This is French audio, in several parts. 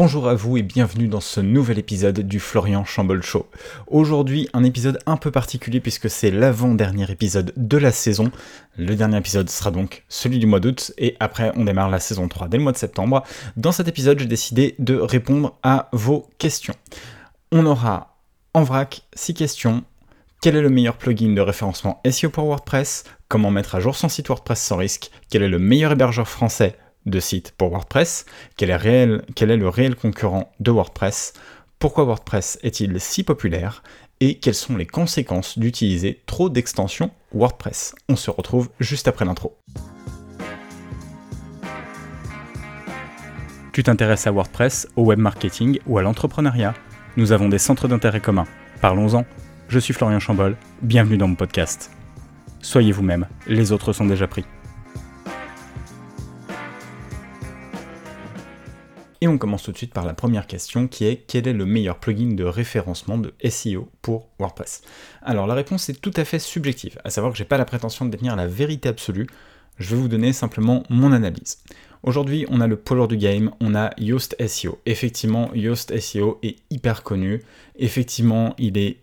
Bonjour à vous et bienvenue dans ce nouvel épisode du Florian Chambol Show. Aujourd'hui, un épisode un peu particulier puisque c'est l'avant-dernier épisode de la saison. Le dernier épisode sera donc celui du mois d'août et après on démarre la saison 3 dès le mois de septembre. Dans cet épisode, j'ai décidé de répondre à vos questions. On aura en vrac 6 questions. Quel est le meilleur plugin de référencement SEO pour WordPress? Comment mettre à jour son site WordPress sans risque? Quel est le meilleur hébergeur français de site pour WordPress, quel est, quel est le réel concurrent de WordPress, pourquoi WordPress est-il si populaire? Et quelles sont les conséquences d'utiliser trop d'extensions WordPress? On se retrouve juste après l'intro. Tu t'intéresses à WordPress, au web marketing ou à l'entrepreneuriat? Nous avons des centres d'intérêt communs. Parlons-en. Je suis Florian Chambol, bienvenue dans mon podcast. Soyez vous-même, les autres sont déjà pris. Et on commence tout de suite par la première question qui est quel est le meilleur plugin de référencement de SEO pour WordPress? Alors la réponse est tout à fait subjective, à savoir que j'ai pas la prétention de détenir la vérité absolue, je vais vous donner simplement mon analyse. Aujourd'hui, on a le polar du game, on a Yoast SEO. Effectivement, Yoast SEO est hyper connu. Effectivement, il est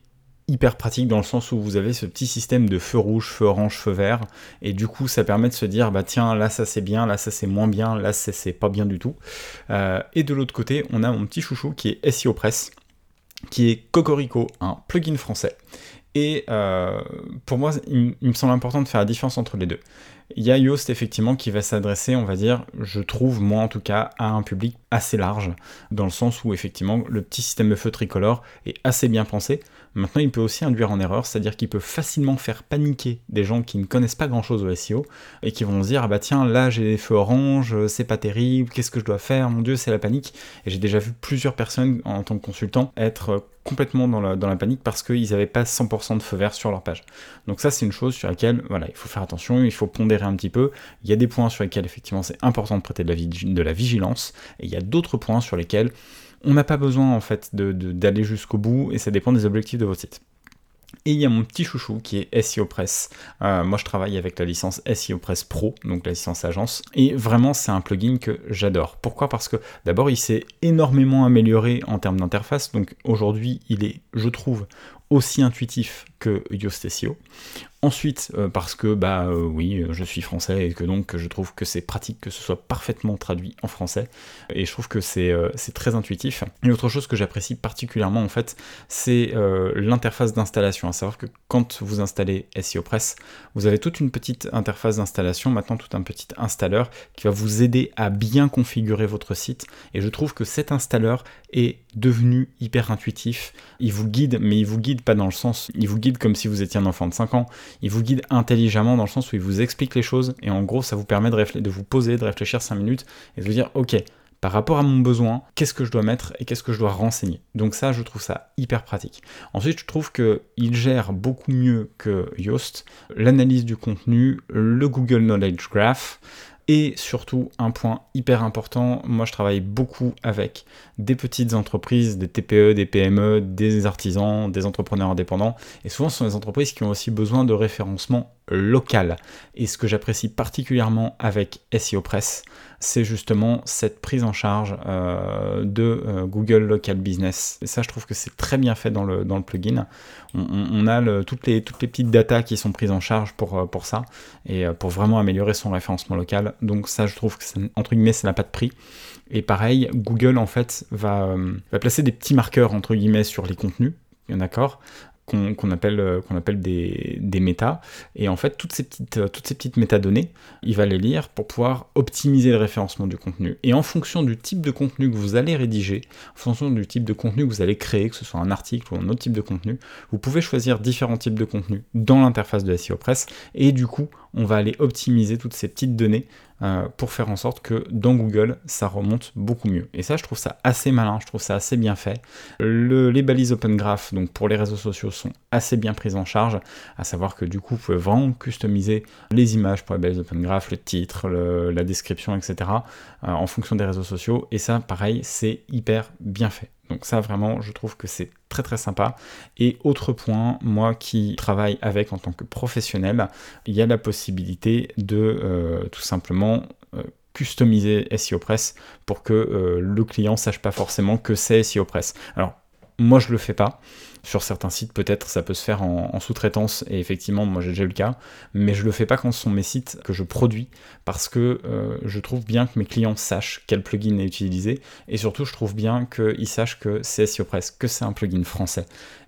hyper pratique dans le sens où vous avez ce petit système de feu rouge, feu orange, feu vert, et du coup ça permet de se dire bah tiens là ça c'est bien, là ça c'est moins bien, là c'est pas bien du tout. Euh, et de l'autre côté on a mon petit chouchou qui est SEO Press, qui est Cocorico, un plugin français. Et euh, pour moi, il, me semble important de faire la différence entre les deux. Il y a Yoast effectivement qui va s'adresser, on va dire, je trouve moi en tout cas, à un public assez large, dans le sens où effectivement le petit système de feu tricolore est assez bien pensé. Maintenant, il peut aussi induire en erreur, c'est-à-dire qu'il peut facilement faire paniquer des gens qui ne connaissent pas grand-chose au SEO et qui vont se dire ah bah tiens là j'ai des feux orange, c'est pas terrible, qu'est-ce que je dois faire, mon dieu c'est la panique. Et j'ai déjà vu plusieurs personnes en tant que consultant être complètement dans la, panique parce qu'ils n'avaient pas 100% de feu vert sur leur page. Donc ça c'est une chose sur laquelle voilà, il faut faire attention, il faut pondérer un petit peu. Il y a des points sur lesquels effectivement c'est important de prêter de la vigilance et il y a d'autres points sur lesquels on n'a pas besoin en fait d'aller jusqu'au bout et ça dépend des objectifs de votre site. Et il y a mon petit chouchou qui est SEO Press. Euh, moi, je travaille avec la licence SEO Press Pro, donc la licence agence. Et vraiment, c'est un plugin que j'adore. Pourquoi? Parce que d'abord, il s'est énormément amélioré en termes d'interface. Donc aujourd'hui, il est, je trouve, aussi intuitif que Yoast SEO. Ensuite, euh, parce que bah euh, oui, je suis français et que donc je trouve que c'est pratique que ce soit parfaitement traduit en français. Et je trouve que c'est euh, très intuitif. Et autre chose que j'apprécie particulièrement en fait, c'est l'interface d'installation. À savoir que quand vous installez SEO Press, vous avez toute une petite interface d'installation, maintenant tout un petit installeur qui va vous aider à bien configurer votre site. Et je trouve que cet installeur est devenu hyper intuitif. Il vous guide, mais il vous guide pas dans le sens, il vous guide comme si vous étiez un enfant de 5 ans. Il vous guide intelligemment dans le sens où il vous explique les choses et en gros ça vous permet de, de vous poser, de réfléchir 5 minutes et de vous dire ok, par rapport à mon besoin, qu'est-ce que je dois mettre et qu'est-ce que je dois renseigner? Donc ça, je trouve ça hyper pratique. Ensuite, je trouve qu'il gère beaucoup mieux que Yoast l'analyse du contenu, le Google Knowledge Graph, et surtout, un point hyper important, moi je travaille beaucoup avec des petites entreprises, des TPE, des PME, des artisans, des entrepreneurs indépendants. Et souvent ce sont des entreprises qui ont aussi besoin de référencement local. Et ce que j'apprécie particulièrement avec SEO Press, c'est justement cette prise en charge euh, de euh, Google Local Business. Et ça, je trouve que c'est très bien fait dans le, plugin. On, a toutes, les, petites datas qui sont prises en charge pour, euh, ça et pour vraiment améliorer son référencement local. Donc ça, je trouve que, entre guillemets, ça n'a pas de prix. Et pareil, Google, en fait, va, va placer des petits marqueurs, entre guillemets, sur les contenus d'accord qu'on appelle, euh, qu'on appelle des, des méta. Et en fait, toutes ces, petites, euh, toutes ces petites métadonnées, il va les lire pour pouvoir optimiser le référencement du contenu. Et en fonction du type de contenu que vous allez rédiger, en fonction du type de contenu que vous allez créer, que ce soit un article ou un autre type de contenu, vous pouvez choisir différents types de contenus dans l'interface de SEO Press. Et du coup, on va aller optimiser toutes ces petites données euh, pour faire en sorte que dans Google, ça remonte beaucoup mieux. Et ça, je trouve ça assez malin, je trouve ça assez bien fait. les balises Open Graph, donc pour les réseaux sociaux, sont assez bien prises en charge, à savoir que du coup, vous pouvez vraiment customiser les images pour les balises Open Graph, le titre, la description, etc., euh, en fonction des réseaux sociaux. Et ça, pareil, c'est hyper bien fait. Donc ça vraiment, je trouve que c'est très très sympa. Et autre point, moi qui travaille avec en tant que professionnel, il y a la possibilité de euh, tout simplement euh, customiser SEO Press pour que euh, le client sache pas forcément que c'est SEO Press. Alors, moi je le fais pas. Sur certains sites, peut-être ça peut se faire en, sous-traitance, et effectivement, moi j'ai déjà eu le cas, mais je le fais pas quand ce sont mes sites que je produis, parce que euh, je trouve bien que mes clients sachent quel plugin est utilisé, et surtout je trouve bien qu'ils sachent que c'est SEO Press, que c'est un plugin français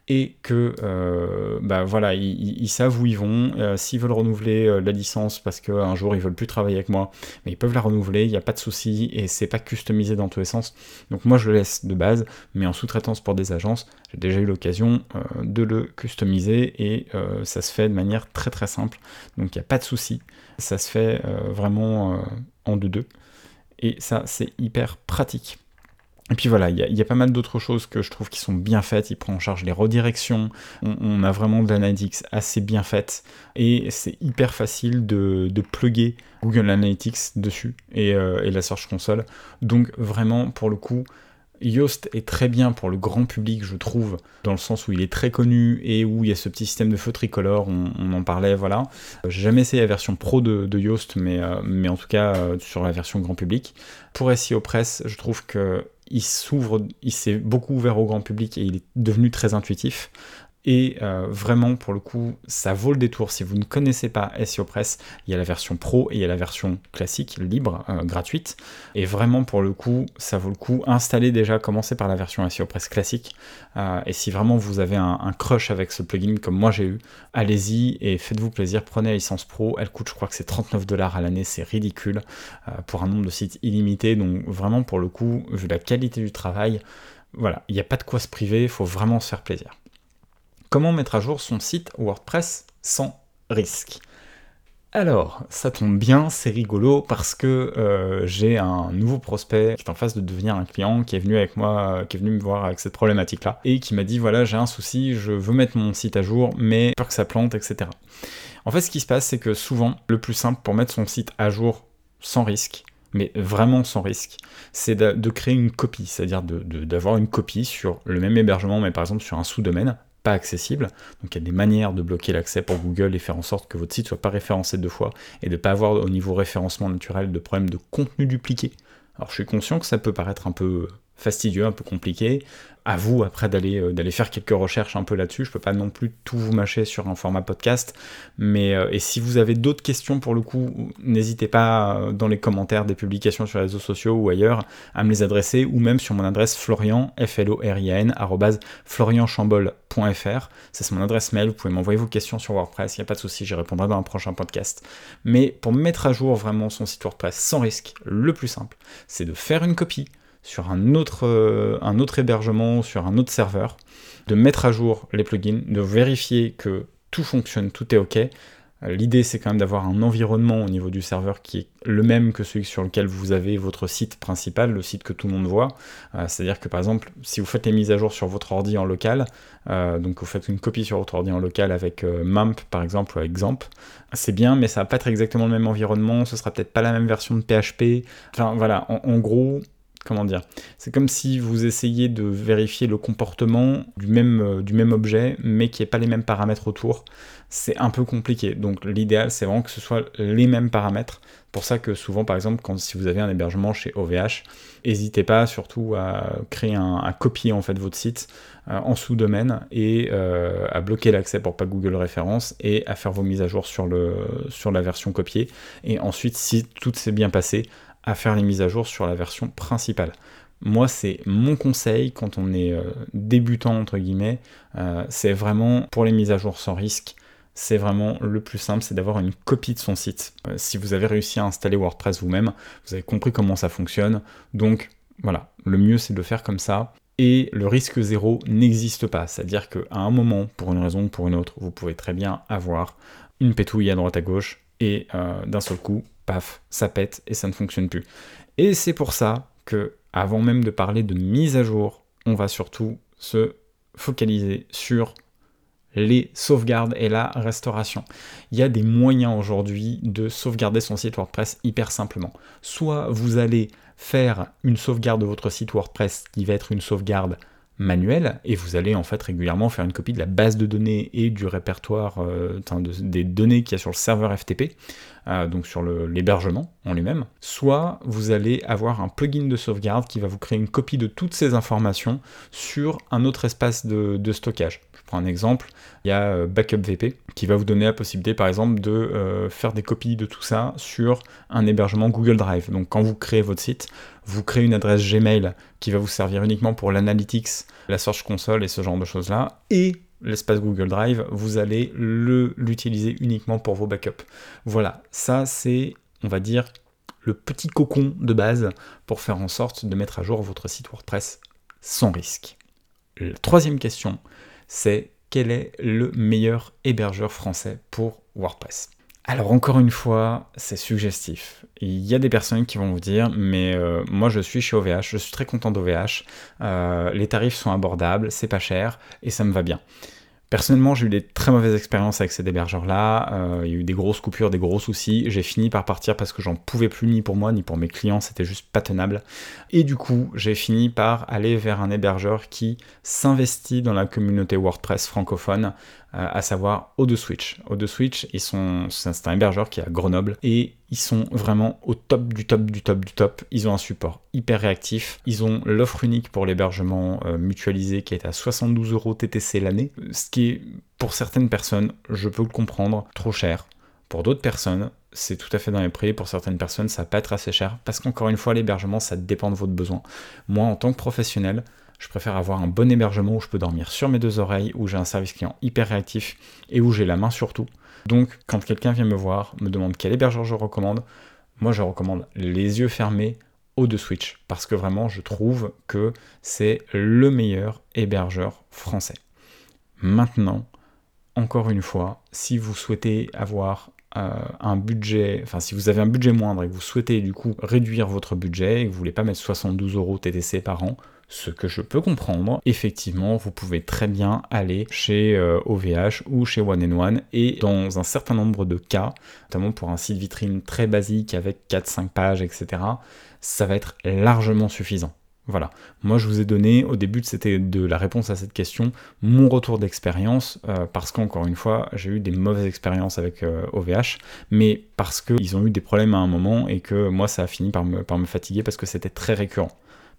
et que euh, bah voilà, ils, savent où ils vont. Euh, s'ils veulent renouveler euh, la licence parce qu'un jour ils veulent plus travailler avec moi, mais ils peuvent la renouveler, il n'y a pas de souci et c'est pas customisé dans tous les sens. Donc moi je le laisse de base, mais en sous-traitance pour des agences, j'ai déjà eu l'occasion de le customiser et ça se fait de manière très très simple. Donc il n'y a pas de souci, ça se fait vraiment en deux-deux et ça c'est hyper pratique. Et puis voilà, il y, a pas mal d'autres choses que je trouve qui sont bien faites. Il prend en charge les redirections. On, a vraiment de l'analytics assez bien faite. Et c'est hyper facile de, plugger Google Analytics dessus et, euh, et, la Search Console. Donc vraiment, pour le coup, Yoast est très bien pour le grand public, je trouve, dans le sens où il est très connu et où il y a ce petit système de feu tricolore, on, en parlait, voilà. J'ai jamais essayé la version pro de, Yoast, mais, euh, mais en tout cas euh, sur la version grand public. Pour SEO Press, je trouve que il s'ouvre, il s'est beaucoup ouvert au grand public et il est devenu très intuitif. Et euh, vraiment, pour le coup, ça vaut le détour. Si vous ne connaissez pas SEO Press, il y a la version pro et il y a la version classique, libre, euh, gratuite. Et vraiment, pour le coup, ça vaut le coup. Installez déjà, commencez par la version SEO Press classique. Euh, et si vraiment vous avez un, crush avec ce plugin, comme moi j'ai eu, allez-y et faites-vous plaisir. Prenez la licence pro. Elle coûte, je crois que c'est 39 dollars à l'année. C'est ridicule pour un nombre de sites illimité. Donc vraiment, pour le coup, vu la qualité du travail, voilà, il n'y a pas de quoi se priver. Il faut vraiment se faire plaisir. Comment mettre à jour son site WordPress sans risque alors, ça tombe bien, c'est rigolo parce que euh, j'ai un nouveau prospect qui est en face de devenir un client qui est venu avec moi, qui est venu me voir avec cette problématique-là et qui m'a dit voilà, j'ai un souci, je veux mettre mon site à jour, mais peur que ça plante, etc. En fait, ce qui se passe, c'est que souvent, le plus simple pour mettre son site à jour sans risque, mais vraiment sans risque, c'est de, créer une copie, c'est-à-dire d'avoir une copie sur le même hébergement, mais par exemple sur un sous-domaine, accessible. Donc il y a des manières de bloquer l'accès pour Google et faire en sorte que votre site soit pas référencé deux fois et de ne pas avoir au niveau référencement naturel de problèmes de contenu dupliqué. Alors je suis conscient que ça peut paraître un peu fastidieux, un peu compliqué à vous après d'aller euh, faire quelques recherches un peu là-dessus. Je peux pas non plus tout vous mâcher sur un format podcast, mais euh, et si vous avez d'autres questions pour le coup, n'hésitez pas euh, dans les commentaires des publications sur les réseaux sociaux ou ailleurs à me les adresser ou même sur mon adresse florian f l o r i a n florianchambol.fr. C'est mon adresse mail. Vous pouvez m'envoyer vos questions sur WordPress. Il n'y a pas de souci, j'y répondrai dans un prochain podcast. Mais pour mettre à jour vraiment son site WordPress sans risque, le plus simple, c'est de faire une copie sur un autre, euh, un autre hébergement, sur un autre serveur, de mettre à jour les plugins, de vérifier que tout fonctionne, tout est OK. Euh, l'idée, c'est quand même d'avoir un environnement au niveau du serveur qui est le même que celui sur lequel vous avez votre site principal, le site que tout le monde voit. Euh, c'est-à-dire que par exemple, si vous faites les mises à jour sur votre ordi en local, donc vous faites une copie sur votre ordi en local avec MAMP par exemple ou XAMPP, c'est bien, mais ça va pas être exactement le même environnement, ce sera peut-être pas la même version de PHP. Enfin voilà, en gros, comment dire? C'est comme si vous essayiez de vérifier le comportement du même, euh, objet, mais qui n'y ait pas les mêmes paramètres autour. C'est un peu compliqué. Donc l'idéal, c'est vraiment que ce soit les mêmes paramètres. Pour ça que souvent, par exemple, quand si vous avez un hébergement chez OVH, n'hésitez pas surtout à créer un, à copier en fait votre site euh, en sous-domaine et euh, à bloquer l'accès pour pas Google référence et à faire vos mises à jour sur, sur la version copiée. Et ensuite, si tout s'est bien passé, à faire les mises à jour sur la version principale. Moi, c'est mon conseil quand on est euh, débutant, entre guillemets, euh, c'est vraiment pour les mises à jour sans risque, c'est vraiment le plus simple, c'est d'avoir une copie de son site. Euh, si vous avez réussi à installer WordPress vous-même, vous avez compris comment ça fonctionne, donc voilà, le mieux c'est de faire comme ça. Et le risque zéro n'existe pas, c'est-à-dire qu'à un moment, pour une raison ou pour une autre, vous pouvez très bien avoir une pétouille à droite à gauche et d'un seul coup, paf, ça pète et ça ne fonctionne plus. Et c'est pour ça que, avant même de parler de mise à jour, on va surtout se focaliser sur les sauvegardes et la restauration. Il y a des moyens aujourd'hui de sauvegarder son site WordPress hyper simplement. Soit vous allez faire une sauvegarde de votre site WordPress qui va être une sauvegarde manuel et vous allez en fait régulièrement faire une copie de la base de données et du répertoire euh, des données qu'il y a sur le serveur FTP, euh, donc sur l'hébergement en lui-même, soit vous allez avoir un plugin de sauvegarde qui va vous créer une copie de toutes ces informations sur un autre espace de, stockage. Je prends un exemple, il y a euh, Backup VP qui va vous donner la possibilité par exemple de faire des copies de tout ça sur un hébergement Google Drive. Donc quand vous créez votre site, vous créez une adresse Gmail qui va vous servir uniquement pour l'analytics, la Search Console et ce genre de choses-là, l'espace Google Drive, vous allez l'utiliser uniquement pour vos backups. Voilà, ça c'est, on va dire, le petit cocon de base pour faire en sorte de mettre à jour votre site WordPress sans risque. La troisième question, c'est quel est le meilleur hébergeur français pour WordPress? Alors encore une fois, c'est suggestif. Il y a des personnes qui vont vous dire, mais euh, moi je suis chez OVH, je suis très content d'OVH, euh, les tarifs sont abordables, c'est pas cher et ça me va bien. Personnellement, j'ai eu des très mauvaises expériences avec ces hébergeurs-là. Euh, il y a eu des grosses coupures, des gros soucis. J'ai fini par partir parce que j'en pouvais plus ni pour moi ni pour mes clients. C'était juste pas tenable. Et du coup, j'ai fini par aller vers un hébergeur qui s'investit dans la communauté WordPress francophone, à savoir O2Switch. O2Switch, ils sont, c'est un hébergeur qui est à Grenoble et ils sont vraiment au top du top du top du top. Ils ont un support hyper réactif. Ils ont l'offre unique pour l'hébergement euh, mutualisé qui est à 72 euros TTC l'année, ce qui est pour certaines personnes, je peux le comprendre, trop cher. Pour d'autres personnes, c'est tout à fait dans les prix. Pour certaines personnes, ça va pas être assez cher parce qu'encore une fois, l'hébergement, ça dépend de votre besoin. Moi, en tant que professionnel, je préfère avoir un bon hébergement où je peux dormir sur mes deux oreilles, où j'ai un service client hyper réactif et où j'ai la main sur tout. Donc, quand quelqu'un vient me voir, me demande quel hébergeur je recommande, moi je recommande les yeux fermés au de Switch parce que vraiment je trouve que c'est le meilleur hébergeur français. Maintenant, encore une fois, si vous souhaitez avoir euh, un budget, enfin si vous avez un budget moindre et que vous souhaitez du coup réduire votre budget et que vous voulez pas mettre 72 euros TTC par an, ce que je peux comprendre, effectivement, vous pouvez très bien aller chez OVH euh, ou chez One and One et dans un certain nombre de cas, notamment pour un site vitrine très basique avec 4-5 pages, etc., ça va être largement suffisant. Voilà. Moi, je vous ai donné, au début, de la réponse à cette question, mon retour d'expérience, euh, parce qu'encore une fois, j'ai eu des mauvaises expériences avec OVH, euh, mais parce qu'ils ont eu des problèmes à un moment et que moi, ça a fini par me fatiguer parce que c'était très récurrent.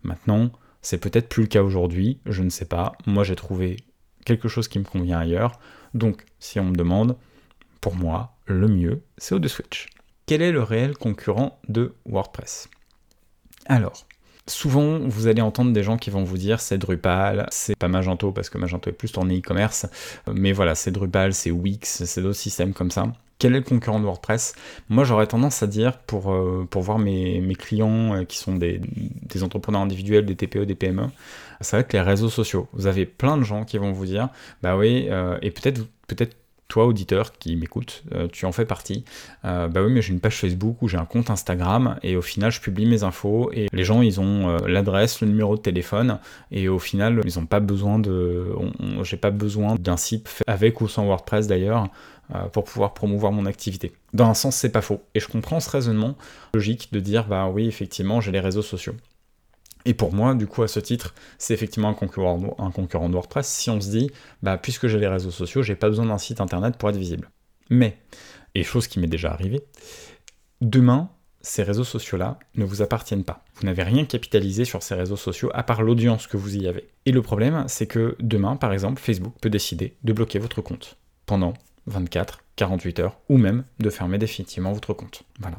Maintenant, c'est peut-être plus le cas aujourd'hui, je ne sais pas. Moi, j'ai trouvé quelque chose qui me convient ailleurs. Donc, si on me demande, pour moi, le mieux, c'est O2 Switch. Quel est le réel concurrent de WordPress? Alors, souvent, vous allez entendre des gens qui vont vous dire c'est Drupal, c'est pas Magento parce que Magento est plus tourné e-commerce, mais voilà, c'est Drupal, c'est Wix, c'est d'autres systèmes comme ça quel est le concurrent de WordPress Moi, j'aurais tendance à dire, pour, euh, voir mes, clients euh, qui sont des, entrepreneurs individuels, des TPE, des PME, ça va être les réseaux sociaux. Vous avez plein de gens qui vont vous dire, bah oui, euh, et peut-être toi, auditeur qui m'écoute, tu en fais partie. bah oui, mais j'ai une page Facebook ou j'ai un compte Instagram et au final, je publie mes infos et les gens, ils ont l'adresse, le numéro de téléphone et au final, ils n'ont pas besoin de. J'ai pas besoin d'un site avec ou sans WordPress d'ailleurs pour pouvoir promouvoir mon activité. Dans un sens, c'est pas faux. Et je comprends ce raisonnement logique de dire, bah oui, effectivement, j'ai les réseaux sociaux. Et pour moi, du coup, à ce titre, c'est effectivement un concurrent, un concurrent de WordPress si on se dit, bah puisque j'ai les réseaux sociaux, j'ai pas besoin d'un site internet pour être visible. Mais, et chose qui m'est déjà arrivée, demain, ces réseaux sociaux-là ne vous appartiennent pas. Vous n'avez rien capitalisé sur ces réseaux sociaux à part l'audience que vous y avez. Et le problème, c'est que demain, par exemple, Facebook peut décider de bloquer votre compte pendant 24, 48 heures, ou même de fermer définitivement votre compte. Voilà.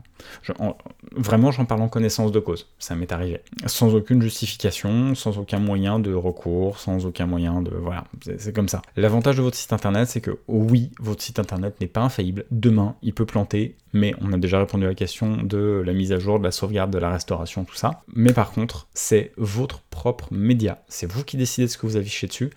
vraiment, j'en parle en connaissance de cause. Ça m'est arrivé. Sans aucune justification, sans aucun moyen de recours, sans aucun moyen de... Voilà, c'est comme ça. L'avantage de votre site internet, c'est que oui, votre site internet n'est pas infaillible. Demain, il peut planter, mais on a déjà répondu à la question de la mise à jour, de la sauvegarde, de la restauration, tout ça. Mais par contre, c'est votre propre média. C'est vous qui décidez de ce que vous affichez dessus.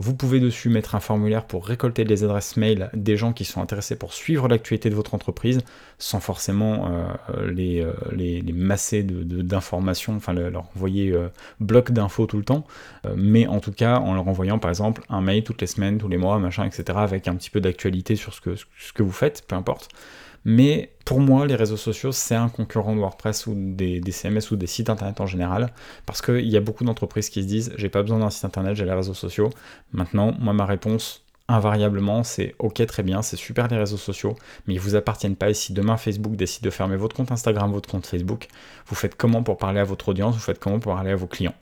Vous pouvez dessus mettre un formulaire pour récolter les adresses mail des gens qui sont intéressés pour suivre l'actualité de votre entreprise, sans forcément euh, les, euh, les, les, masser d'informations, enfin leur envoyer euh, bloc d'infos tout le temps, mais en tout cas en leur envoyant par exemple un mail toutes les semaines, tous les mois, machin, etc., avec un petit peu d'actualité sur ce que, ce que vous faites, peu importe. Mais pour moi, les réseaux sociaux, c'est un concurrent de WordPress ou des, CMS ou des sites internet en général, parce qu'il y a beaucoup d'entreprises qui se disent j'ai pas besoin d'un site internet, j'ai les réseaux sociaux. Maintenant, moi, ma réponse, invariablement, c'est ok, très bien, c'est super les réseaux sociaux, mais ils vous appartiennent pas. Et si demain Facebook décide de fermer votre compte Instagram, votre compte Facebook, vous faites comment pour parler à votre audience, vous faites comment pour parler à vos clients?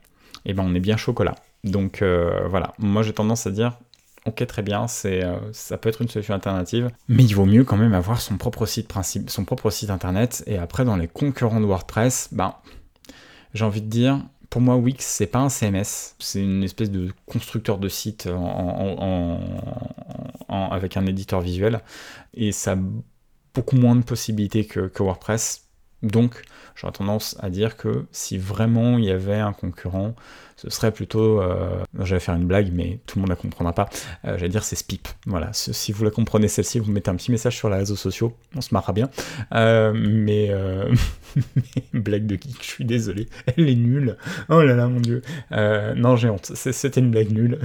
Eh ben, on est bien chocolat. Donc euh, voilà, moi j'ai tendance à dire ok très bien, c'est, euh, ça peut être une solution alternative, mais il vaut mieux quand même avoir son propre site principe, son propre site internet. Et après dans les concurrents de WordPress, ben j'ai envie de dire, pour moi, Wix, c'est pas un CMS, c'est une espèce de constructeur de site avec un éditeur visuel, et ça beaucoup moins de possibilités que, WordPress. Donc, j'aurais tendance à dire que si vraiment il y avait un concurrent, ce serait plutôt. Euh, j'allais faire une blague, mais tout le monde la comprendra pas. Euh, j'allais dire c'est Spip. Voilà. Si vous la comprenez celle-ci, vous mettez un petit message sur les réseaux sociaux. On se marrera bien. Euh, mais, blague de geek, je suis désolé. Elle est nulle. Oh là là, mon dieu. non, j'ai honte. C'était une blague nulle.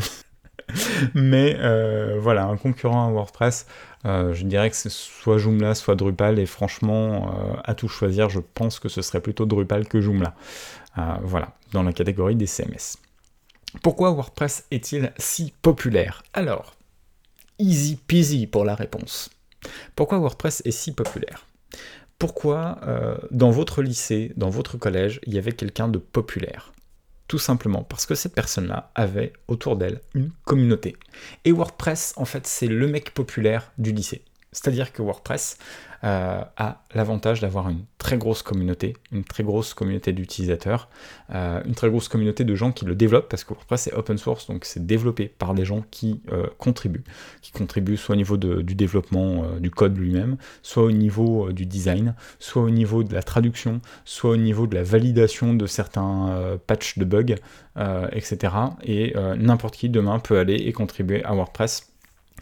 mais voilà, un concurrent à WordPress. je dirais que c'est soit Joomla, soit Drupal, et franchement, à tout choisir, je pense que ce serait plutôt Drupal que Joomla. voilà dans la catégorie des CMS. Pourquoi WordPress est-il si populaire? Alors, easy peasy pour la réponse. Pourquoi WordPress est si populaire? Pourquoi euh, dans votre lycée, dans votre collège, il y avait quelqu'un de populaire? Tout simplement parce que cette personne-là avait autour d'elle une communauté. Et WordPress, en fait, c'est le mec populaire du lycée. C'est-à-dire que WordPress euh, a l'avantage d'avoir une très grosse communauté, une très grosse communauté d'utilisateurs, euh, une très grosse communauté de gens qui le développent, parce que WordPress est open source, donc c'est développé par des gens qui euh, contribuent, qui contribuent soit au niveau du développement du code lui-même, soit au niveau du design, soit au niveau de la traduction, soit au niveau de la validation de certains patchs de bugs, etc. Et n'importe qui demain peut aller et contribuer à WordPress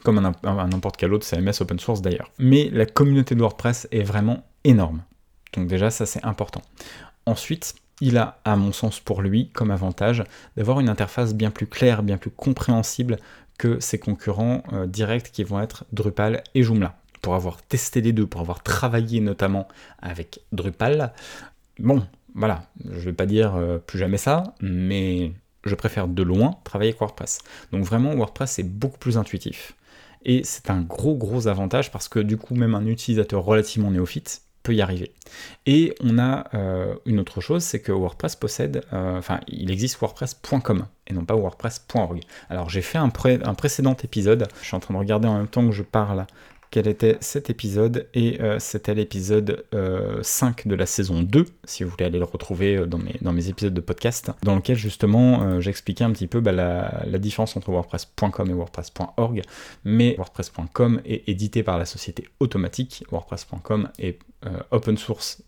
comme un, n'importe quel autre CMS open source d'ailleurs. Mais la communauté de WordPress est vraiment énorme. Donc déjà, ça c'est important. Ensuite, il a, à mon sens pour lui, comme avantage d'avoir une interface bien plus claire, bien plus compréhensible que ses concurrents euh, directs qui vont être Drupal et Joomla. Pour avoir testé les deux, pour avoir travaillé notamment avec Drupal, bon, voilà, je ne vais pas dire euh, plus jamais ça, mais je préfère de loin travailler avec WordPress. Donc vraiment, WordPress est beaucoup plus intuitif. Et c'est un gros gros avantage parce que du coup même un utilisateur relativement néophyte peut y arriver. Et on a euh, une autre chose, c'est que WordPress possède, euh, enfin il existe WordPress.com et non pas WordPress.org. Alors j'ai fait un, un, précédent épisode, je suis en train de regarder en même temps que je parle quel était cet épisode, et euh, c'était l'épisode 5 euh, de la saison 2, si vous voulez aller le retrouver euh, dans mes, épisodes de podcast, dans lequel justement j'expliquais un petit peu bah, la, différence entre WordPress.com et WordPress.org, mais WordPress.com est édité par la société automatique, WordPress.com est open source,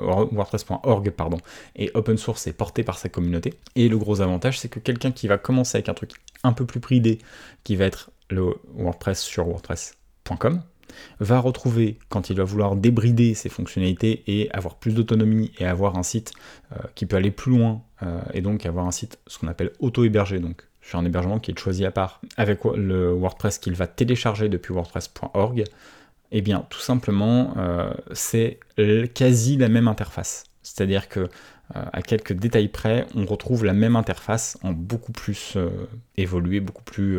WordPress.org pardon, et open source est porté par sa communauté, et le gros avantage c'est que quelqu'un qui va commencer avec un truc un peu plus pridé, qui va être le WordPress sur WordPress va retrouver, quand il va vouloir débrider ses fonctionnalités et avoir plus d'autonomie et avoir un site euh, qui peut aller plus loin, euh, et donc avoir un site, ce qu'on appelle auto-hébergé, donc sur un hébergement qui est choisi à part, avec le WordPress qu'il va télécharger depuis wordpress.org, et eh bien tout simplement euh, c'est quasi la même interface. C'est-à-dire que à quelques détails près, on retrouve la même interface en beaucoup plus évolué, beaucoup plus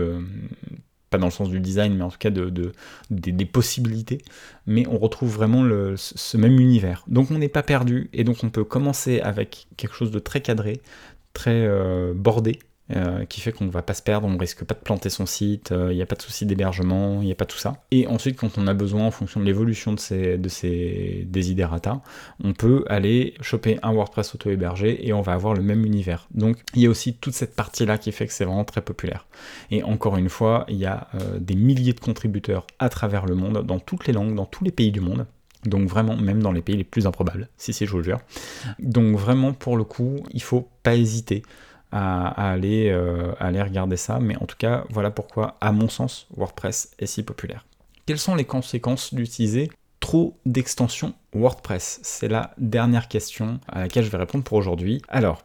dans le sens du design, mais en tout cas de, des, possibilités, mais on retrouve vraiment le, ce même univers. Donc on n'est pas perdu, et donc on peut commencer avec quelque chose de très cadré, très euh, bordé, euh, qui fait qu'on ne va pas se perdre, on risque pas de planter son site, il euh, n'y a pas de souci d'hébergement, il n'y a pas tout ça. Et ensuite, quand on a besoin, en fonction de l'évolution de ces, de ces desiderata, on peut aller choper un WordPress auto-hébergé et on va avoir le même univers. Donc il y a aussi toute cette partie-là qui fait que c'est vraiment très populaire. Et encore une fois, il y a euh, des milliers de contributeurs à travers le monde, dans toutes les langues, dans tous les pays du monde. Donc vraiment, même dans les pays les plus improbables, si c'est je vous le jure. Donc vraiment, pour le coup, il faut pas hésiter à, aller, euh, aller regarder ça. Mais en tout cas, voilà pourquoi, à mon sens, WordPress est si populaire. Quelles sont les conséquences d'utiliser trop d'extensions WordPress? C'est la dernière question à laquelle je vais répondre pour aujourd'hui. Alors,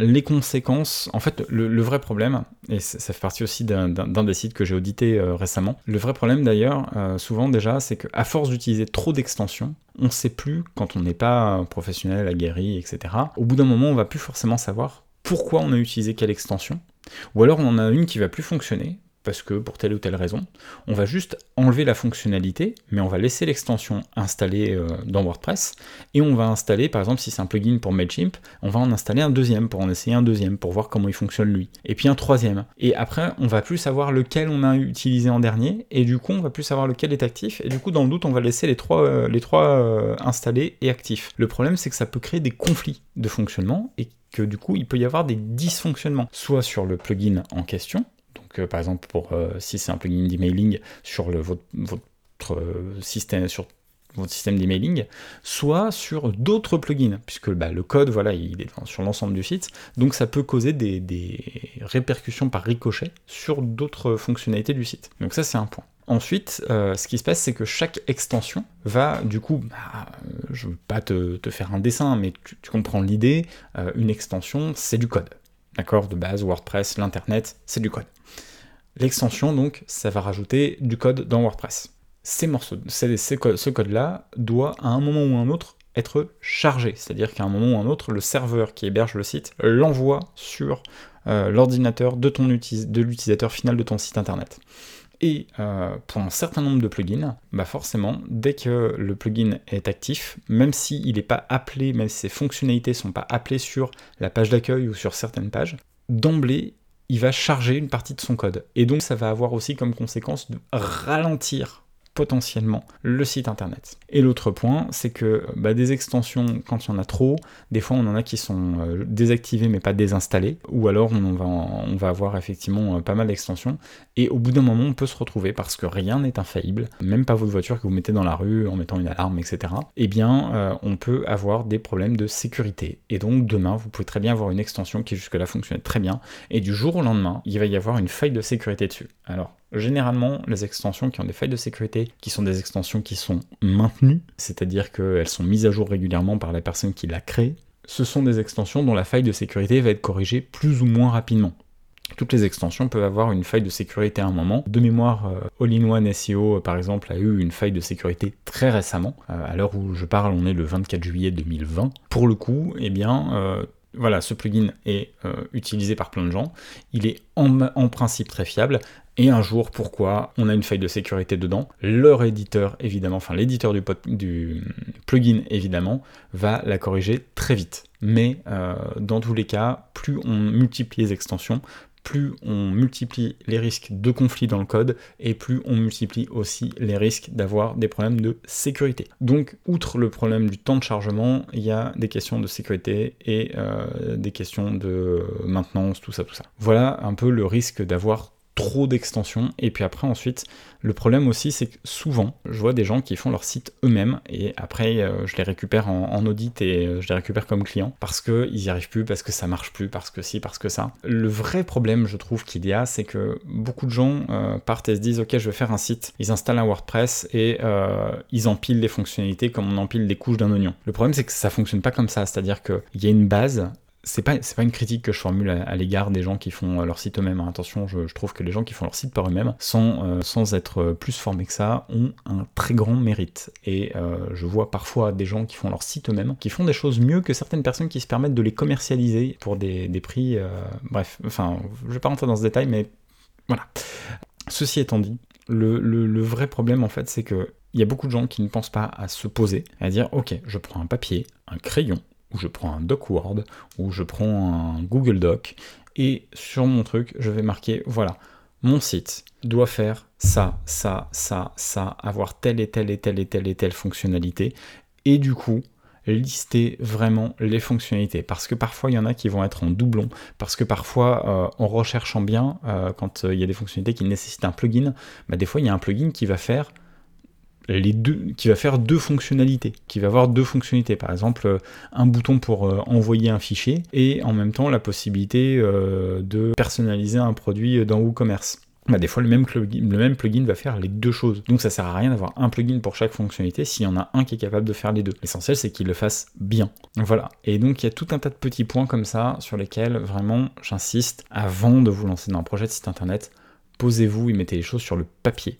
les conséquences, en fait, le, vrai problème, et ça fait partie aussi d'un des sites que j'ai audité euh, récemment, le vrai problème d'ailleurs, euh, souvent déjà, c'est qu'à force d'utiliser trop d'extensions, on ne sait plus, quand on n'est pas professionnel, aguerri, etc., au bout d'un moment, on va plus forcément savoir pourquoi on a utilisé quelle extension, ou alors on en a une qui va plus fonctionner, parce que pour telle ou telle raison, on va juste enlever la fonctionnalité, mais on va laisser l'extension installée euh, dans WordPress, et on va installer, par exemple, si c'est un plugin pour Mailchimp, on va en installer un deuxième pour en essayer un deuxième, pour voir comment il fonctionne lui, et puis un troisième. Et après, on va plus savoir lequel on a utilisé en dernier, et du coup, on va plus savoir lequel est actif, et du coup, dans le doute, on va laisser les trois, euh, les trois euh, installés et actifs. Le problème, c'est que ça peut créer des conflits de fonctionnement, et que du coup, il peut y avoir des dysfonctionnements, soit sur le plugin en question, donc, par exemple, pour, euh, si c'est un plugin d'emailing sur le, votre, euh, système, sur votre système d'emailing, soit sur d'autres plugins, puisque bah, le code, voilà, il est sur l'ensemble du site, donc ça peut causer des, répercussions par ricochet sur d'autres fonctionnalités du site. Donc ça, c'est un point. Ensuite, euh, ce qui se passe, c'est que chaque extension va, du coup, bah, je ne veux pas te, faire un dessin, mais tu, comprends l'idée, une extension, c'est du code. D'accord De base, WordPress, l'Internet, c'est du code. L'extension, donc, ça va rajouter du code dans WordPress. Ces morceaux, ce code-là doit, à un moment ou un autre, être chargé. C'est-à-dire qu'à un moment ou un autre, le serveur qui héberge le site l'envoie sur euh, l'ordinateur de, de l'utilisateur final de ton site internet. Et euh, pour un certain nombre de plugins, bah forcément, dès que le plugin est actif, même s'il n'est pas appelé, même si ses fonctionnalités ne sont pas appelées sur la page d'accueil ou sur certaines pages, d'emblée, il va charger une partie de son code. Et donc ça va avoir aussi comme conséquence de ralentir potentiellement le site internet. Et l'autre point, c'est que bah, des extensions, quand il y en a trop, des fois on en a qui sont euh, désactivées mais pas désinstallées, ou alors on va, avoir effectivement euh, pas mal d'extensions, et au bout d'un moment on peut se retrouver, parce que rien n'est infaillible, même pas votre voiture que vous mettez dans la rue en mettant une alarme, etc., eh bien euh, on peut avoir des problèmes de sécurité. Et donc demain, vous pouvez très bien avoir une extension qui jusque-là fonctionnait très bien, et du jour au lendemain, il va y avoir une faille de sécurité dessus. Alors Généralement, les extensions qui ont des failles de sécurité, qui sont des extensions qui sont maintenues, c'est-à-dire qu'elles sont mises à jour régulièrement par la personne qui l'a créée, ce sont des extensions dont la faille de sécurité va être corrigée plus ou moins rapidement. Toutes les extensions peuvent avoir une faille de sécurité à un moment. De mémoire, euh, All-in-One SEO, par exemple, a eu une faille de sécurité très récemment. Euh, à l'heure où je parle, on est le 24 juillet 2020. Pour le coup, eh bien, euh, voilà, ce plugin est utilisé par plein de gens. Il est en, principe très fiable et un jour, pourquoi on a une faille de sécurité dedans? Leur éditeur, évidemment, enfin l'éditeur du, du, plugin, évidemment, va la corriger très vite. Mais euh, dans tous les cas, plus on multiplie les extensions, plus on multiplie les risques de conflit dans le code et plus on multiplie aussi les risques d'avoir des problèmes de sécurité. Donc, outre le problème du temps de chargement, il y a des questions de sécurité et euh, des questions de maintenance, tout ça, tout ça. Voilà un peu le risque d'avoir trop d'extensions. Et puis après, ensuite, le problème aussi, c'est que souvent, je vois des gens qui font leur site eux-mêmes et après, euh, je les récupère en, audit et euh, je les récupère comme clients parce qu'ils n'y arrivent plus, parce que ça marche plus, parce que si, parce que ça. Le vrai problème, je trouve, qu'il y a, c'est que beaucoup de gens euh, partent et se disent, ok, je vais faire un site, ils installent un WordPress et ils empilent les fonctionnalités comme on empile les couches d'un oignon. Le problème, c'est que ça fonctionne pas comme ça, c'est-à-dire qu'il y a une base, c'est pas, pas une critique que je formule à, l'égard des gens qui font euh, leur site eux-mêmes. Hein. Attention, je, trouve que les gens qui font leur site par eux-mêmes, sans, euh, sans être plus formés que ça, ont un très grand mérite. Et euh, je vois parfois des gens qui font leur site eux-mêmes, qui font des choses mieux que certaines personnes qui se permettent de les commercialiser pour des, prix. bref, enfin, je vais pas rentrer dans ce détail, mais voilà. Ceci étant dit, le, le vrai problème en fait, c'est que il y a beaucoup de gens qui ne pensent pas à se poser, à dire ok, je prends un papier, un crayon, ou je prends un DocWord, ou je prends un Google Doc, et sur mon truc, je vais marquer, voilà, mon site doit faire ça, ça, ça, ça, avoir telle et telle et telle et telle et telle fonctionnalité, et du coup, lister vraiment les fonctionnalités. Parce que parfois il y en a qui vont être en doublon. Parce que parfois euh, en recherchant bien euh, quand euh, il y a des fonctionnalités qui nécessitent un plugin bah, des fois il y a un plugin qui va faire qui va faire deux fonctionnalités, qui va avoir deux fonctionnalités, par exemple euh, un bouton pour euh, envoyer un fichier et en même temps la possibilité euh, de personnaliser un produit dans WooCommerce. bah, des fois le même, plugin, le même plugin va faire les deux choses. Donc ça sert à rien d'avoir un plugin pour chaque fonctionnalité s'il y en a un qui est capable de faire les deux. L'essentiel c'est qu'il le fasse bien. Voilà. Et donc il y a tout un tas de petits points comme ça sur lesquels vraiment j'insiste avant de vous lancer dans un projet de site internet. Posez-vous et mettez les choses sur le papier.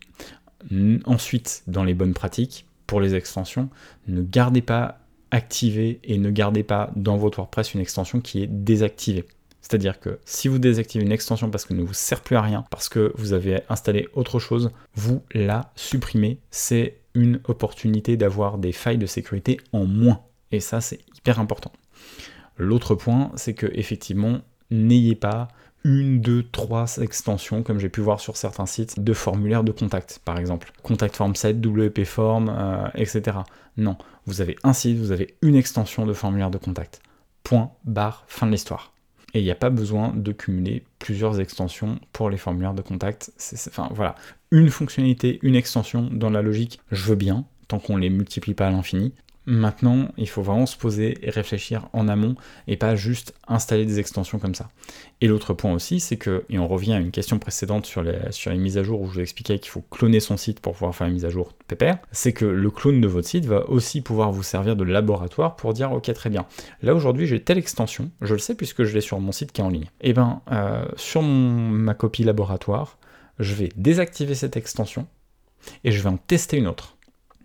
Ensuite, dans les bonnes pratiques, pour les extensions, ne gardez pas activé et ne gardez pas dans votre WordPress une extension qui est désactivée. C'est-à-dire que si vous désactivez une extension parce qu'elle ne vous sert plus à rien, parce que vous avez installé autre chose, vous la supprimez. C'est une opportunité d'avoir des failles de sécurité en moins. Et ça, c'est hyper important. L'autre point, c'est que effectivement, n'ayez pas une, deux, trois extensions, comme j'ai pu voir sur certains sites, de formulaires de contact, par exemple. Contact Form 7, WP Form, euh, etc. Non, vous avez un site, vous avez une extension de formulaire de contact. Point, barre, fin de l'histoire. Et il n'y a pas besoin de cumuler plusieurs extensions pour les formulaires de contact. enfin voilà, une fonctionnalité, une extension dans la logique, je veux bien, tant qu'on les multiplie pas à l'infini. Maintenant, il faut vraiment se poser et réfléchir en amont et pas juste installer des extensions comme ça. Et l'autre point aussi, c'est que, et on revient à une question précédente sur les, mises à jour où je vous expliquais qu'il faut cloner son site pour pouvoir faire une mise à jour pépère, c'est que le clone de votre site va aussi pouvoir vous servir de laboratoire pour dire ok très bien, là aujourd'hui j'ai telle extension, je le sais puisque je l'ai sur mon site qui est en ligne. Et eh bien euh, sur ma copie laboratoire, je vais désactiver cette extension et je vais en tester une autre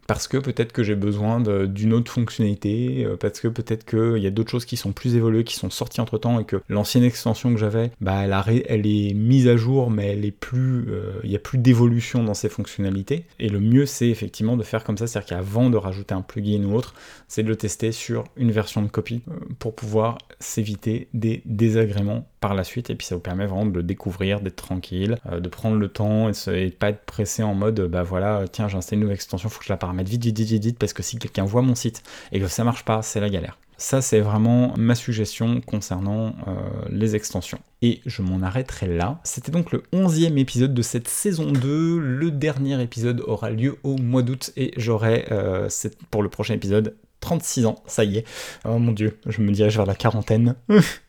parce que peut-être que j'ai besoin d'une autre fonctionnalité, euh, parce que peut-être qu'il y a d'autres choses qui sont plus évoluées, qui sont sorties entre temps, et que l'ancienne extension que j'avais, bah, elle, est mise à jour, mais elle est plus, euh, il n'y a plus d'évolution dans ses fonctionnalités. Et le mieux, c'est effectivement de faire comme ça, c'est-à-dire qu'avant de rajouter un plugin ou autre, c'est de le tester sur une version de copie euh, pour pouvoir s'éviter des désagréments par la suite, et puis ça vous permet vraiment de le découvrir, d'être tranquille, de prendre le temps et de, pas être pressé en mode, bah voilà, tiens, j'ai installé une nouvelle extension, faut que je la paramètre vite, vite, vite, vite, parce que si quelqu'un voit mon site et que ça marche pas, c'est la galère. Ça, c'est vraiment ma suggestion concernant euh, les extensions. Et je m'en arrêterai là. C'était donc le 11e épisode de cette saison 2. Le dernier épisode aura lieu au mois d'août et j'aurai, euh, pour le prochain épisode, 36 ans. Ça y est. Oh mon dieu, je me dirige vers la quarantaine.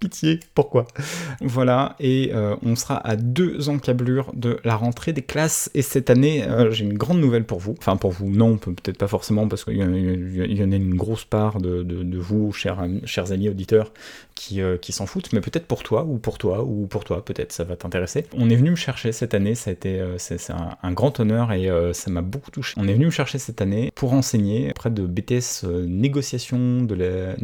Pitié, pourquoi? Voilà, et euh, on sera à deux encablures de la rentrée des classes. Et cette année, euh, j'ai une grande nouvelle pour vous. Enfin, pour vous, non, peut-être pas forcément, parce qu'il y, en a une grosse part de, vous, chers, chers amis auditeurs, qui, euh, qui s'en foutent, mais peut-être pour toi, ou pour toi, ou pour toi, peut-être ça va t'intéresser. On est venu me chercher cette année, ça a été c'est, un, grand honneur et ça m'a beaucoup touché. On est venu me chercher cette année pour enseigner près de BTS négociation de la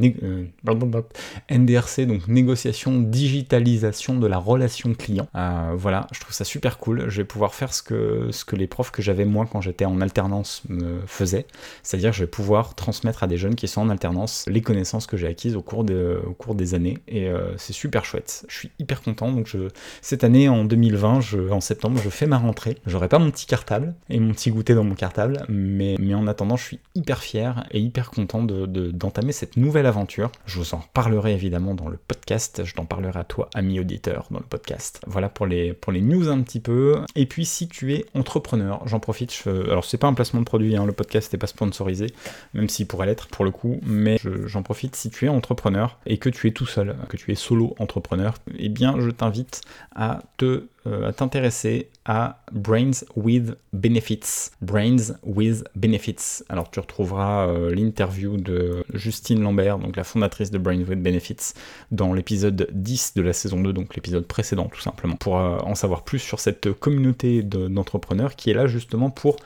NDRC, donc négociation digitalisation de la relation client. Euh, voilà, je trouve ça super cool. Je vais pouvoir faire ce que, ce que les profs que j'avais moi quand j'étais en alternance me faisaient. C'est-à-dire je vais pouvoir transmettre à des jeunes qui sont en alternance les connaissances que j'ai acquises au cours, de, au cours des années. Et euh, c'est super chouette. Je suis hyper content. Donc je, cette année, en 2020, je, en septembre, je fais ma rentrée. J'aurai pas mon petit cartable et mon petit goûter dans mon cartable. Mais, mais en attendant, je suis hyper fier et hyper content d'entamer de, d'entamer cette nouvelle aventure. Je vous en parlerai évidemment dans le podcast je t'en parlerai à toi, ami auditeur, dans le podcast. Voilà pour les, pour les news un petit peu. Et puis si tu es entrepreneur, j'en profite, alors c'est pas un placement de produit, hein, le podcast n'est pas sponsorisé, même s'il pourrait l'être pour le coup, mais j'en profite si tu es entrepreneur et que tu es tout seul, que tu es solo entrepreneur, eh bien je t'invite à te euh, t'intéresser à Brains with Benefits. Brains with Benefits. Alors tu retrouveras euh, l'interview de Justine Lambert, donc la fondatrice de Brains with Benefits, dans l'épisode 10 de la saison 2, donc l'épisode précédent tout simplement, pour euh, en savoir plus sur cette communauté d'entrepreneurs qui est là justement pour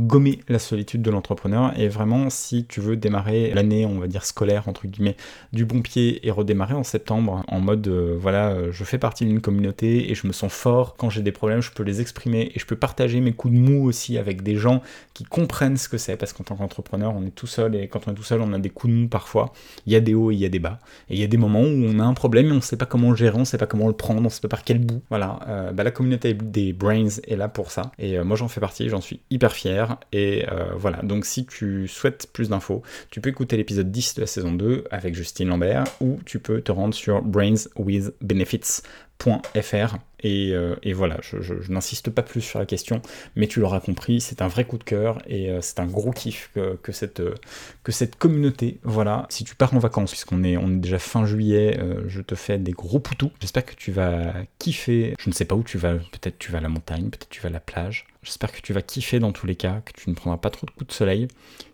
gommer la solitude de l'entrepreneur. Et vraiment si tu veux démarrer l'année on va dire scolaire entre guillemets du bon pied et redémarrer en septembre en mode euh, voilà euh, je fais partie d'une communauté et je me sens fort. Quand j'ai des problèmes je peux les exprimer et je peux partager mes coups de mou aussi avec des gens qui comprennent ce que c'est. Parce qu'en tant qu'entrepreneur on est tout seul et quand on est tout seul on a des coups de mou parfois. Il y a des hauts et il y a des bas. Et il y a des moments où on a un problème et on sait pas comment le gérer on sait pas comment le prendre on sait pas par quel bout. Voilà euh, bah, la communauté des brains est là pour ça. Et moi j'en fais partie j'en suis hyper fier et euh, voilà, donc si tu souhaites plus d'infos, tu peux écouter l'épisode 10 de la saison 2 avec Justine Lambert ou tu peux te rendre sur Et, euh, voilà, je, n'insiste pas plus sur la question, mais tu l'auras compris, c'est un vrai coup de cœur et euh, c'est un gros kiff que, cette, que cette communauté. Voilà, si tu pars en vacances, puisqu'on est, on est déjà fin juillet, je te fais des gros poutous. J'espère que tu vas kiffer. Je ne sais pas où tu vas, peut-être tu vas à la montagne, peut-être tu vas à la plage. J'espère que tu vas kiffer dans tous les cas, que tu ne prendras pas trop de coups de soleil,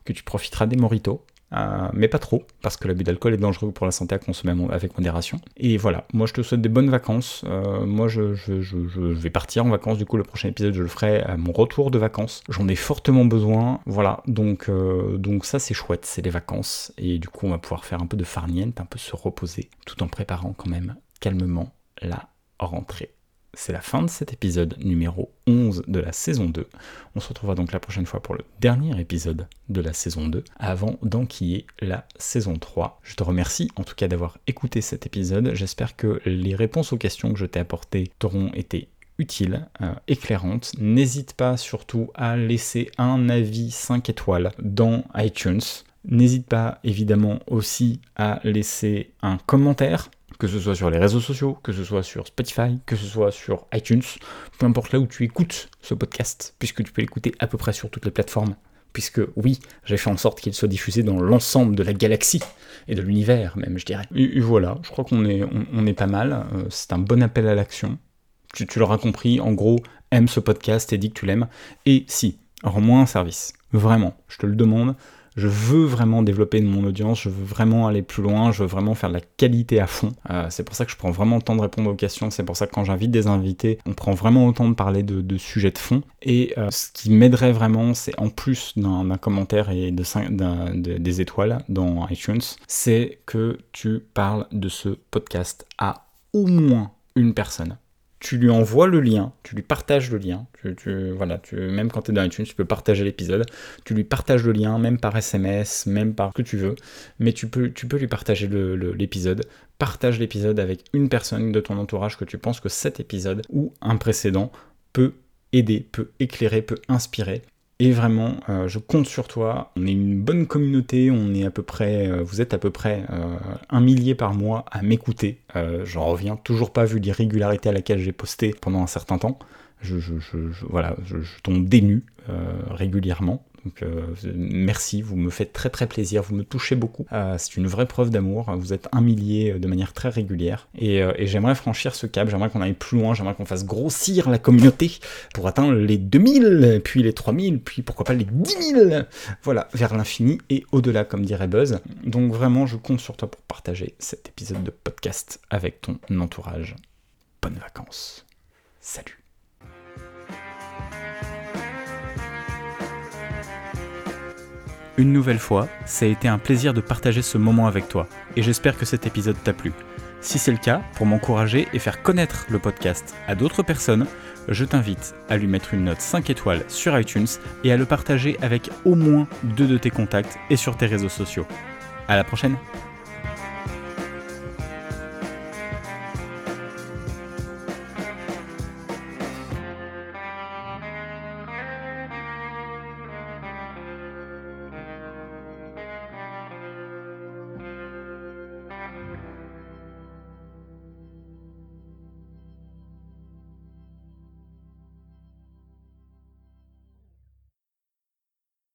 que tu profiteras des moritos. Euh, mais pas trop, parce que l'abus d'alcool est dangereux pour la santé à consommer avec modération. Et voilà, moi je te souhaite des bonnes vacances. Euh, moi je, vais partir en vacances, du coup le prochain épisode je le ferai à mon retour de vacances. J'en ai fortement besoin, voilà, euh, donc ça c'est chouette, c'est les vacances. Et du coup on va pouvoir faire un peu de farniente, un peu se reposer, tout en préparant quand même calmement la rentrée c'est la fin de cet épisode numéro 11 de la saison 2. On se retrouvera donc la prochaine fois pour le dernier épisode de la saison 2, avant d'enquiller la saison 3. Je te remercie en tout cas d'avoir écouté cet épisode. J'espère que les réponses aux questions que je t'ai apportées t'auront été utiles, euh, éclairantes. N'hésite pas surtout à laisser un avis 5 étoiles dans iTunes. N'hésite pas évidemment aussi à laisser un commentaire que ce soit sur les réseaux sociaux, que ce soit sur Spotify, que ce soit sur iTunes, peu importe là où tu écoutes ce podcast, puisque tu peux l'écouter à peu près sur toutes les plateformes, puisque oui, j'ai fait en sorte qu'il soit diffusé dans l'ensemble de la galaxie, et de l'univers même, je dirais. Et, voilà, je crois qu'on est, on, est pas mal, euh, c'est un bon appel à l'action. Tu, tu l'auras compris, en gros, aime ce podcast et dis que tu l'aimes, et si, rends-moi un service, vraiment, je te le demande, je veux vraiment développer mon audience, je veux vraiment aller plus loin, je veux vraiment faire de la qualité à fond. Euh, c'est pour ça que je prends vraiment le temps de répondre aux questions, c'est pour ça que quand j'invite des invités, on prend vraiment le temps de parler de, sujets de fond. Et euh, ce qui m'aiderait vraiment, c'est en plus d'un commentaire et de, des étoiles dans iTunes, c'est que tu parles de ce podcast à au moins une personne tu lui envoies le lien, tu lui partages le lien, tu, voilà, tu, même quand tu es dans iTunes, tu peux partager l'épisode, tu lui partages le lien, même par SMS, même par ce que tu veux, mais tu peux, tu peux lui partager l'épisode, partage l'épisode avec une personne de ton entourage que tu penses que cet épisode ou un précédent peut aider, peut éclairer, peut inspirer. Et vraiment, euh, je compte sur toi. On est une bonne communauté. On est à peu près, euh, vous êtes à peu près euh, un millier par mois à m'écouter. J'en reviens toujours pas vu l'irrégularité à laquelle j'ai posté pendant un certain temps. Voilà, je, tombe dénu régulièrement. Donc euh, merci, vous me faites très très plaisir, vous me touchez beaucoup. Euh, c'est une vraie preuve d'amour, vous êtes un millier euh, de manière très régulière. Et, j'aimerais franchir ce cap, j'aimerais qu'on aille plus loin, j'aimerais qu'on fasse grossir la communauté pour atteindre les 2000, puis les 3000, puis pourquoi pas les 10 000. Voilà, vers l'infini et au-delà, comme dirait Buzz. Donc vraiment, je compte sur toi pour partager cet épisode de podcast avec ton entourage. Bonnes vacances. Salut. Une nouvelle fois, ça a été un plaisir de partager ce moment avec toi, et j'espère que cet épisode t'a plu. Si c'est le cas, pour m'encourager et faire connaître le podcast à d'autres personnes, je t'invite à lui mettre une note 5 étoiles sur iTunes et à le partager avec au moins deux de tes contacts et sur tes réseaux sociaux. À la prochaine!